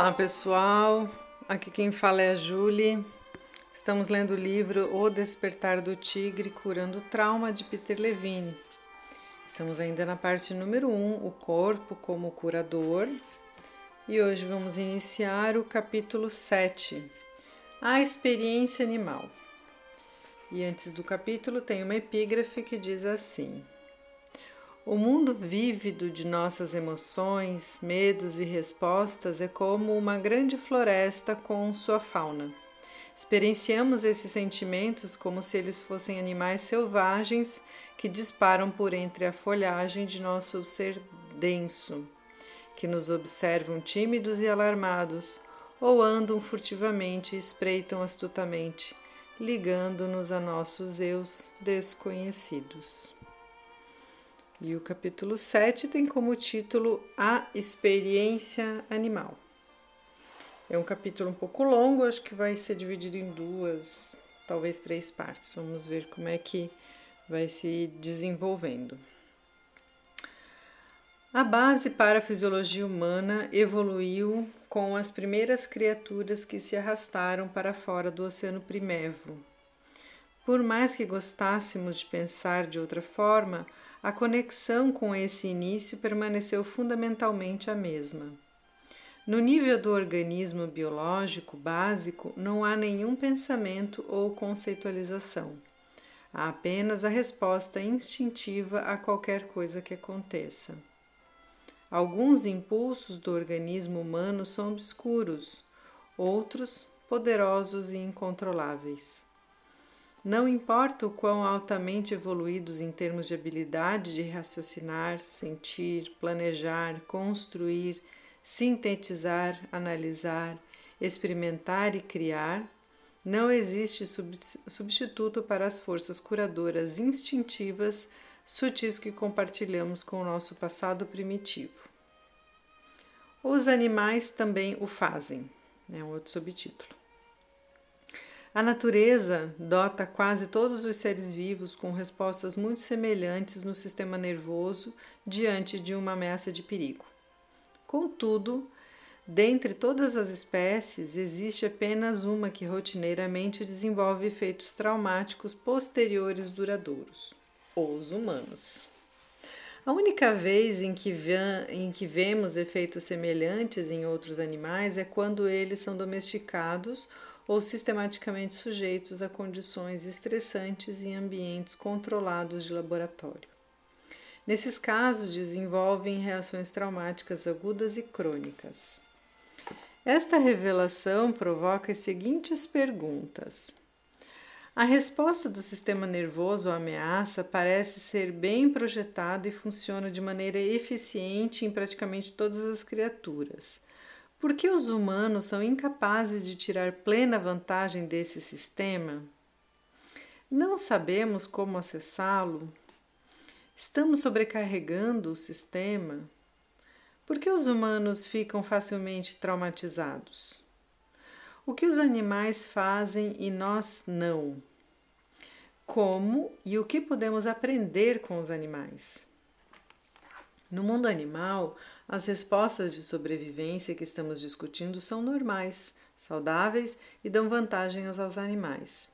Olá pessoal, aqui quem fala é a Julie. Estamos lendo o livro O Despertar do Tigre Curando o Trauma de Peter Levine. Estamos ainda na parte número 1, um, o corpo como curador. E hoje vamos iniciar o capítulo 7, a experiência animal. E antes do capítulo tem uma epígrafe que diz assim: o mundo vívido de nossas emoções, medos e respostas é como uma grande floresta com sua fauna. Experienciamos esses sentimentos como se eles fossem animais selvagens que disparam por entre a folhagem de nosso ser denso, que nos observam tímidos e alarmados, ou andam furtivamente e espreitam astutamente, ligando-nos a nossos eus desconhecidos. E o capítulo 7 tem como título A Experiência Animal. É um capítulo um pouco longo, acho que vai ser dividido em duas, talvez três partes. Vamos ver como é que vai se desenvolvendo. A base para a fisiologia humana evoluiu com as primeiras criaturas que se arrastaram para fora do oceano primevo. Por mais que gostássemos de pensar de outra forma, a conexão com esse início permaneceu fundamentalmente a mesma. No nível do organismo biológico básico, não há nenhum pensamento ou conceitualização. Há apenas a resposta instintiva a qualquer coisa que aconteça. Alguns impulsos do organismo humano são obscuros, outros poderosos e incontroláveis. Não importa o quão altamente evoluídos em termos de habilidade de raciocinar, sentir, planejar, construir, sintetizar, analisar, experimentar e criar, não existe substituto para as forças curadoras instintivas sutis que compartilhamos com o nosso passado primitivo. Os animais também o fazem, é um outro subtítulo. A natureza dota quase todos os seres vivos com respostas muito semelhantes no sistema nervoso diante de uma ameaça de perigo. Contudo, dentre todas as espécies, existe apenas uma que rotineiramente desenvolve efeitos traumáticos posteriores duradouros: os humanos. A única vez em que, em que vemos efeitos semelhantes em outros animais é quando eles são domesticados ou sistematicamente sujeitos a condições estressantes em ambientes controlados de laboratório. Nesses casos, desenvolvem reações traumáticas agudas e crônicas. Esta revelação provoca as seguintes perguntas. A resposta do sistema nervoso à ameaça parece ser bem projetada e funciona de maneira eficiente em praticamente todas as criaturas. Por que os humanos são incapazes de tirar plena vantagem desse sistema? Não sabemos como acessá-lo? Estamos sobrecarregando o sistema? Por que os humanos ficam facilmente traumatizados? O que os animais fazem e nós não? Como e o que podemos aprender com os animais? No mundo animal, as respostas de sobrevivência que estamos discutindo são normais, saudáveis e dão vantagem aos animais.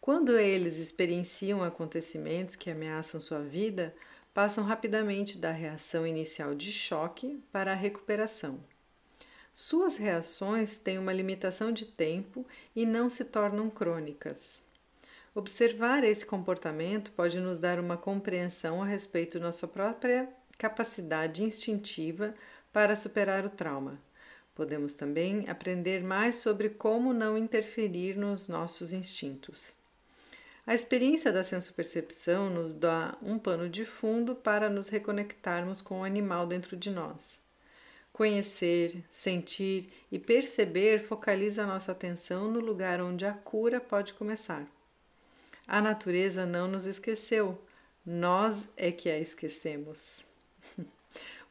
Quando eles experienciam acontecimentos que ameaçam sua vida, passam rapidamente da reação inicial de choque para a recuperação. Suas reações têm uma limitação de tempo e não se tornam crônicas. Observar esse comportamento pode nos dar uma compreensão a respeito nossa própria capacidade instintiva para superar o trauma. Podemos também aprender mais sobre como não interferir nos nossos instintos. A experiência da sensopercepção nos dá um pano de fundo para nos reconectarmos com o animal dentro de nós. Conhecer, sentir e perceber focaliza nossa atenção no lugar onde a cura pode começar. A natureza não nos esqueceu, nós é que a esquecemos.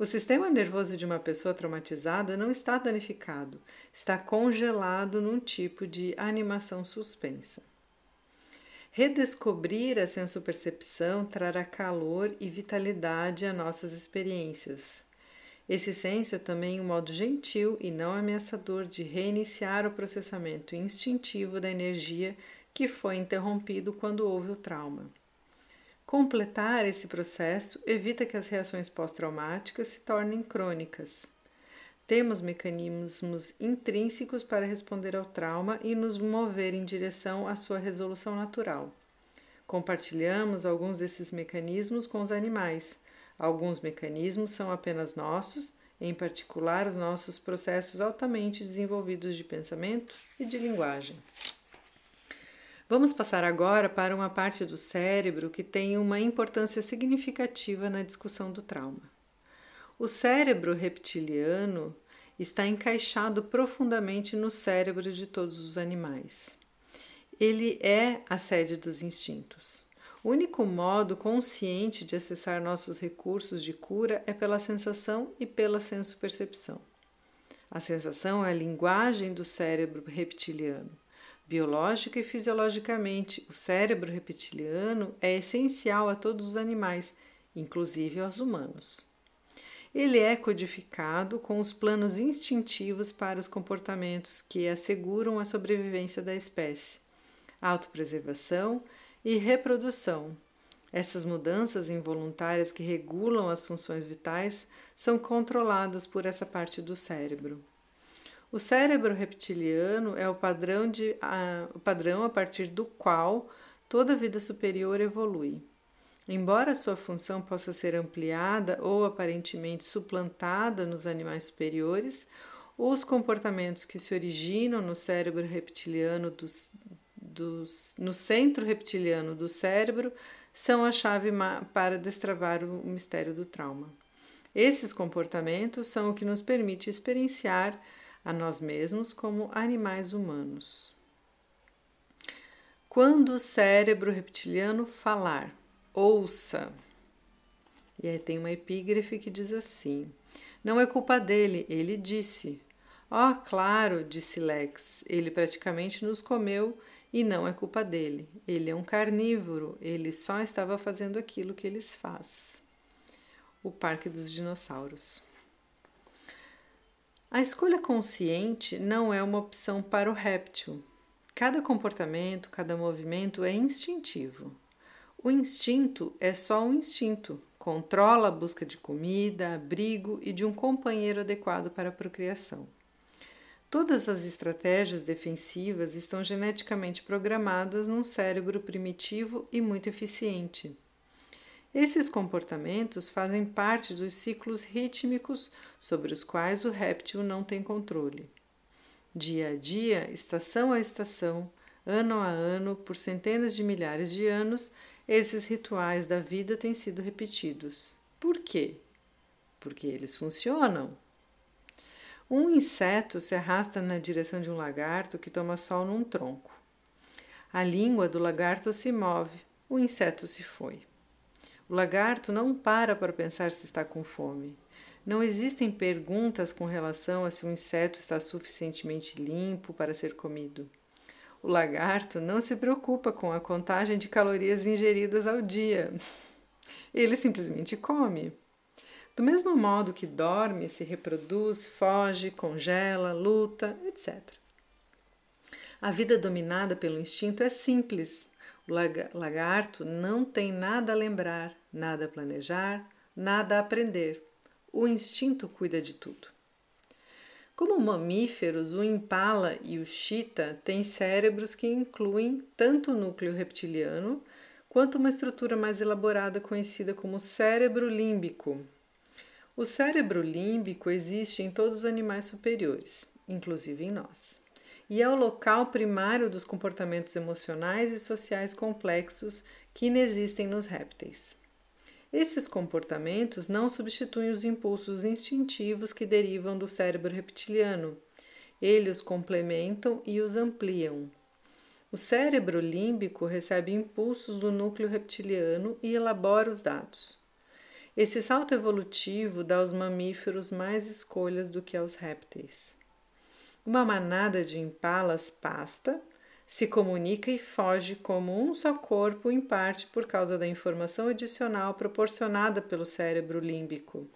O sistema nervoso de uma pessoa traumatizada não está danificado, está congelado num tipo de animação suspensa. Redescobrir a sensopercepção trará calor e vitalidade a nossas experiências. Esse senso é também um modo gentil e não ameaçador de reiniciar o processamento instintivo da energia que foi interrompido quando houve o trauma. Completar esse processo evita que as reações pós-traumáticas se tornem crônicas. Temos mecanismos intrínsecos para responder ao trauma e nos mover em direção à sua resolução natural. Compartilhamos alguns desses mecanismos com os animais. Alguns mecanismos são apenas nossos, em particular os nossos processos altamente desenvolvidos de pensamento e de linguagem. Vamos passar agora para uma parte do cérebro que tem uma importância significativa na discussão do trauma. O cérebro reptiliano está encaixado profundamente no cérebro de todos os animais. Ele é a sede dos instintos. O único modo consciente de acessar nossos recursos de cura é pela sensação e pela senso-percepção. A sensação é a linguagem do cérebro reptiliano. Biológica e fisiologicamente, o cérebro reptiliano é essencial a todos os animais, inclusive aos humanos. Ele é codificado com os planos instintivos para os comportamentos que asseguram a sobrevivência da espécie autopreservação e reprodução. Essas mudanças involuntárias que regulam as funções vitais são controladas por essa parte do cérebro. O cérebro reptiliano é o padrão, de, a, o padrão a partir do qual toda vida superior evolui. Embora sua função possa ser ampliada ou aparentemente suplantada nos animais superiores, os comportamentos que se originam no cérebro reptiliano dos, dos, no centro reptiliano do cérebro são a chave para destravar o mistério do trauma. Esses comportamentos são o que nos permite experienciar a nós mesmos como animais humanos. Quando o cérebro reptiliano falar, ouça. E aí tem uma epígrafe que diz assim: Não é culpa dele, ele disse. Oh, claro, disse Lex, ele praticamente nos comeu e não é culpa dele. Ele é um carnívoro, ele só estava fazendo aquilo que eles faz. O Parque dos Dinossauros. A escolha consciente não é uma opção para o réptil. Cada comportamento, cada movimento é instintivo. O instinto é só um instinto, controla a busca de comida, abrigo e de um companheiro adequado para a procriação. Todas as estratégias defensivas estão geneticamente programadas num cérebro primitivo e muito eficiente. Esses comportamentos fazem parte dos ciclos rítmicos sobre os quais o réptil não tem controle. Dia a dia, estação a estação, ano a ano, por centenas de milhares de anos, esses rituais da vida têm sido repetidos. Por quê? Porque eles funcionam. Um inseto se arrasta na direção de um lagarto que toma sol num tronco. A língua do lagarto se move, o inseto se foi. O lagarto não para para pensar se está com fome. Não existem perguntas com relação a se o inseto está suficientemente limpo para ser comido. O lagarto não se preocupa com a contagem de calorias ingeridas ao dia. Ele simplesmente come. Do mesmo modo que dorme, se reproduz, foge, congela, luta, etc. A vida dominada pelo instinto é simples. O lagarto não tem nada a lembrar, nada a planejar, nada a aprender. O instinto cuida de tudo. Como mamíferos, o impala e o chita têm cérebros que incluem tanto o núcleo reptiliano quanto uma estrutura mais elaborada conhecida como cérebro límbico, o cérebro límbico existe em todos os animais superiores, inclusive em nós, e é o local primário dos comportamentos emocionais e sociais complexos que inexistem nos répteis. Esses comportamentos não substituem os impulsos instintivos que derivam do cérebro reptiliano. Eles os complementam e os ampliam. O cérebro límbico recebe impulsos do núcleo reptiliano e elabora os dados. Esse salto evolutivo dá aos mamíferos mais escolhas do que aos répteis. Uma manada de impalas pasta, se comunica e foge como um só corpo, em parte por causa da informação adicional proporcionada pelo cérebro límbico.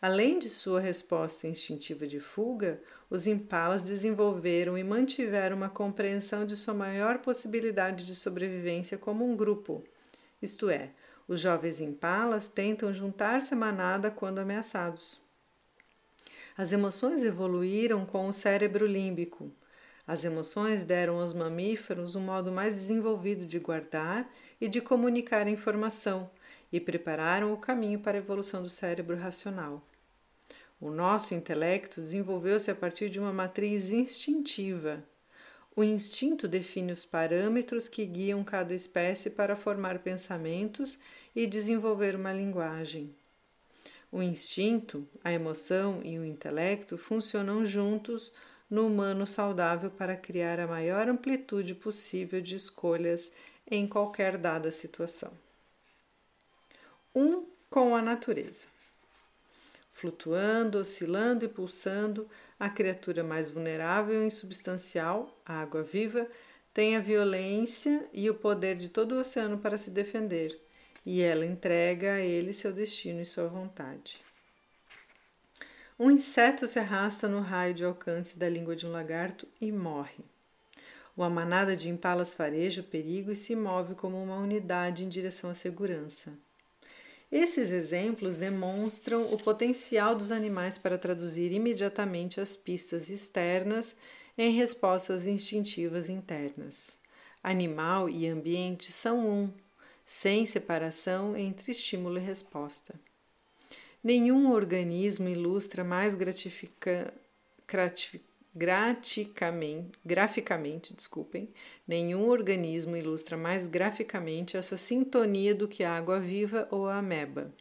Além de sua resposta instintiva de fuga, os impalas desenvolveram e mantiveram uma compreensão de sua maior possibilidade de sobrevivência como um grupo. Isto é, os jovens impalas tentam juntar-se à manada quando ameaçados. As emoções evoluíram com o cérebro límbico. As emoções deram aos mamíferos um modo mais desenvolvido de guardar e de comunicar informação e prepararam o caminho para a evolução do cérebro racional. O nosso intelecto desenvolveu-se a partir de uma matriz instintiva. O instinto define os parâmetros que guiam cada espécie para formar pensamentos e desenvolver uma linguagem. O instinto, a emoção e o intelecto funcionam juntos no humano saudável para criar a maior amplitude possível de escolhas em qualquer dada situação. Um com a natureza. Flutuando, oscilando e pulsando, a criatura mais vulnerável e insubstancial, a água viva, tem a violência e o poder de todo o oceano para se defender, e ela entrega a ele seu destino e sua vontade. Um inseto se arrasta no raio de alcance da língua de um lagarto e morre. Uma manada de impalas fareja o perigo e se move como uma unidade em direção à segurança. Esses exemplos demonstram o potencial dos animais para traduzir imediatamente as pistas externas em respostas instintivas internas. Animal e ambiente são um, sem separação entre estímulo e resposta. Nenhum organismo ilustra mais gratifica, graficamente, graficamente, desculpem, nenhum organismo ilustra mais graficamente essa sintonia do que a água viva ou a ameba.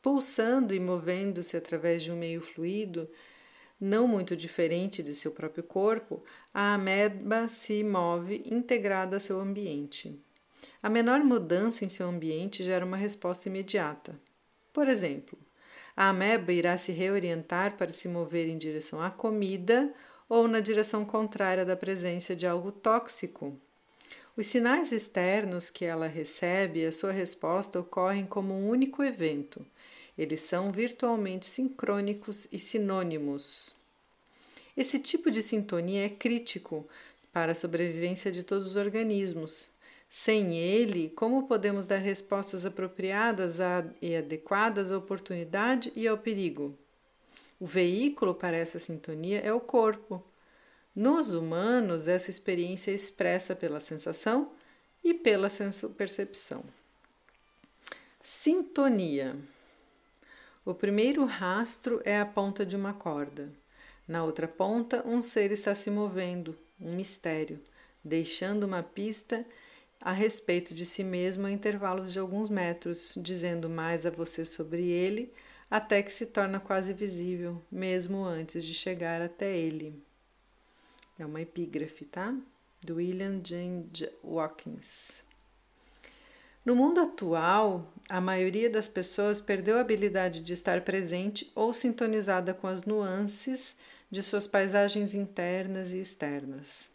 Pulsando e movendo-se através de um meio fluido, não muito diferente de seu próprio corpo, a ameba se move integrada a seu ambiente. A menor mudança em seu ambiente gera uma resposta imediata. Por exemplo, a ameba irá se reorientar para se mover em direção à comida ou na direção contrária da presença de algo tóxico. Os sinais externos que ela recebe e a sua resposta ocorrem como um único evento. Eles são virtualmente sincrônicos e sinônimos. Esse tipo de sintonia é crítico para a sobrevivência de todos os organismos, sem ele, como podemos dar respostas apropriadas e adequadas à oportunidade e ao perigo? O veículo para essa sintonia é o corpo. Nos humanos, essa experiência é expressa pela sensação e pela percepção. Sintonia. O primeiro rastro é a ponta de uma corda. Na outra ponta, um ser está se movendo, um mistério, deixando uma pista a respeito de si mesmo a intervalos de alguns metros, dizendo mais a você sobre ele, até que se torna quase visível, mesmo antes de chegar até ele. É uma epígrafe, tá? Do William James Watkins. No mundo atual, a maioria das pessoas perdeu a habilidade de estar presente ou sintonizada com as nuances de suas paisagens internas e externas.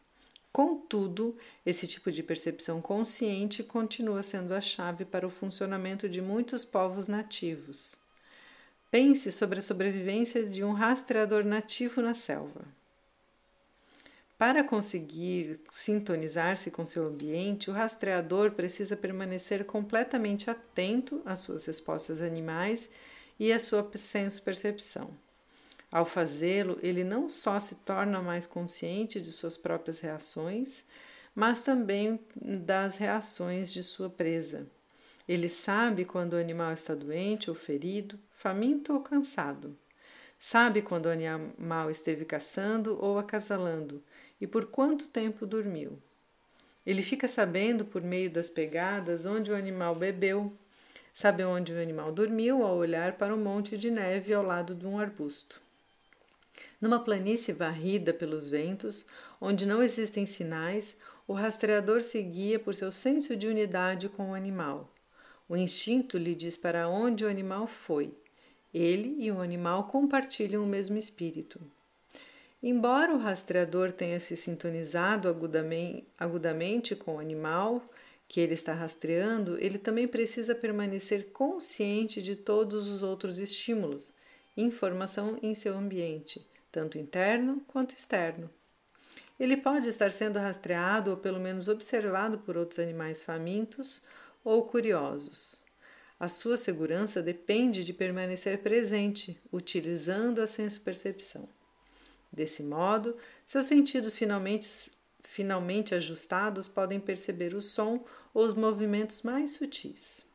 Contudo, esse tipo de percepção consciente continua sendo a chave para o funcionamento de muitos povos nativos. Pense sobre a sobrevivência de um rastreador nativo na selva. Para conseguir sintonizar-se com seu ambiente, o rastreador precisa permanecer completamente atento às suas respostas animais e à sua senso-percepção. Ao fazê-lo, ele não só se torna mais consciente de suas próprias reações, mas também das reações de sua presa. Ele sabe quando o animal está doente ou ferido, faminto ou cansado. Sabe quando o animal esteve caçando ou acasalando e por quanto tempo dormiu. Ele fica sabendo por meio das pegadas onde o animal bebeu, sabe onde o animal dormiu ao olhar para um monte de neve ao lado de um arbusto. Numa planície varrida pelos ventos, onde não existem sinais, o rastreador se guia por seu senso de unidade com o animal. O instinto lhe diz para onde o animal foi. Ele e o animal compartilham o mesmo espírito. Embora o rastreador tenha se sintonizado agudamente com o animal que ele está rastreando, ele também precisa permanecer consciente de todos os outros estímulos informação em seu ambiente, tanto interno quanto externo. Ele pode estar sendo rastreado ou pelo menos observado por outros animais famintos ou curiosos. A sua segurança depende de permanecer presente, utilizando a senso-percepção. Desse modo, seus sentidos finalmente, finalmente ajustados podem perceber o som ou os movimentos mais sutis.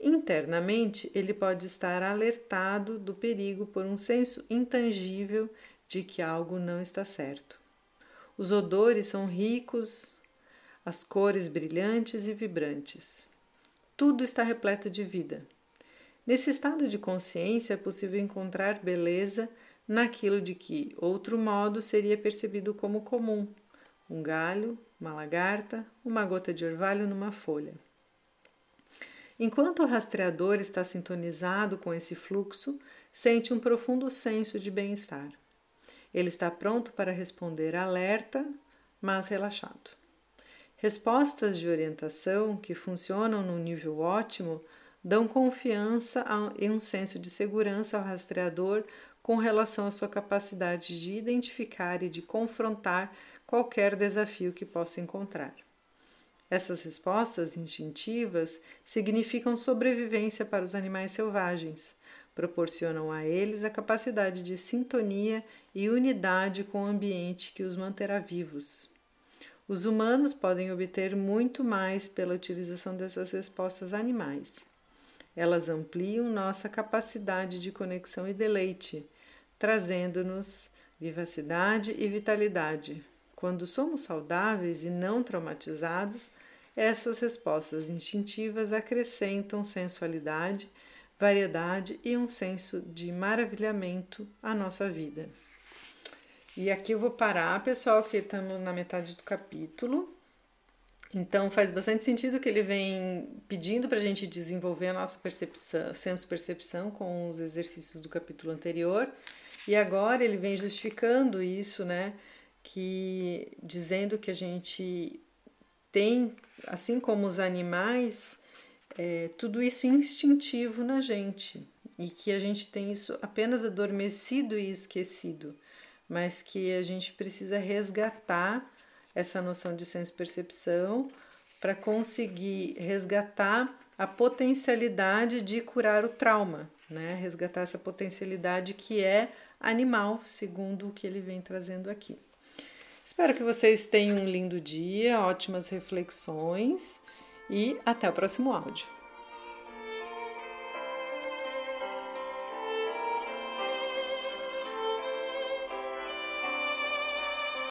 Internamente, ele pode estar alertado do perigo por um senso intangível de que algo não está certo. Os odores são ricos, as cores brilhantes e vibrantes. Tudo está repleto de vida. Nesse estado de consciência é possível encontrar beleza naquilo de que outro modo seria percebido como comum: um galho, uma lagarta, uma gota de orvalho numa folha. Enquanto o rastreador está sintonizado com esse fluxo, sente um profundo senso de bem-estar. Ele está pronto para responder alerta, mas relaxado. Respostas de orientação que funcionam num nível ótimo dão confiança e um senso de segurança ao rastreador com relação à sua capacidade de identificar e de confrontar qualquer desafio que possa encontrar. Essas respostas instintivas significam sobrevivência para os animais selvagens, proporcionam a eles a capacidade de sintonia e unidade com o ambiente que os manterá vivos. Os humanos podem obter muito mais pela utilização dessas respostas animais. Elas ampliam nossa capacidade de conexão e deleite, trazendo-nos vivacidade e vitalidade. Quando somos saudáveis e não traumatizados, essas respostas instintivas acrescentam sensualidade, variedade e um senso de maravilhamento à nossa vida. E aqui eu vou parar, pessoal, que estamos na metade do capítulo. Então faz bastante sentido que ele vem pedindo para a gente desenvolver a nossa percepção, senso-percepção com os exercícios do capítulo anterior. E agora ele vem justificando isso, né? Que dizendo que a gente tem, assim como os animais, é, tudo isso instintivo na gente e que a gente tem isso apenas adormecido e esquecido mas que a gente precisa resgatar essa noção de senso-percepção para conseguir resgatar a potencialidade de curar o trauma, né? Resgatar essa potencialidade que é animal, segundo o que ele vem trazendo aqui. Espero que vocês tenham um lindo dia, ótimas reflexões e até o próximo áudio.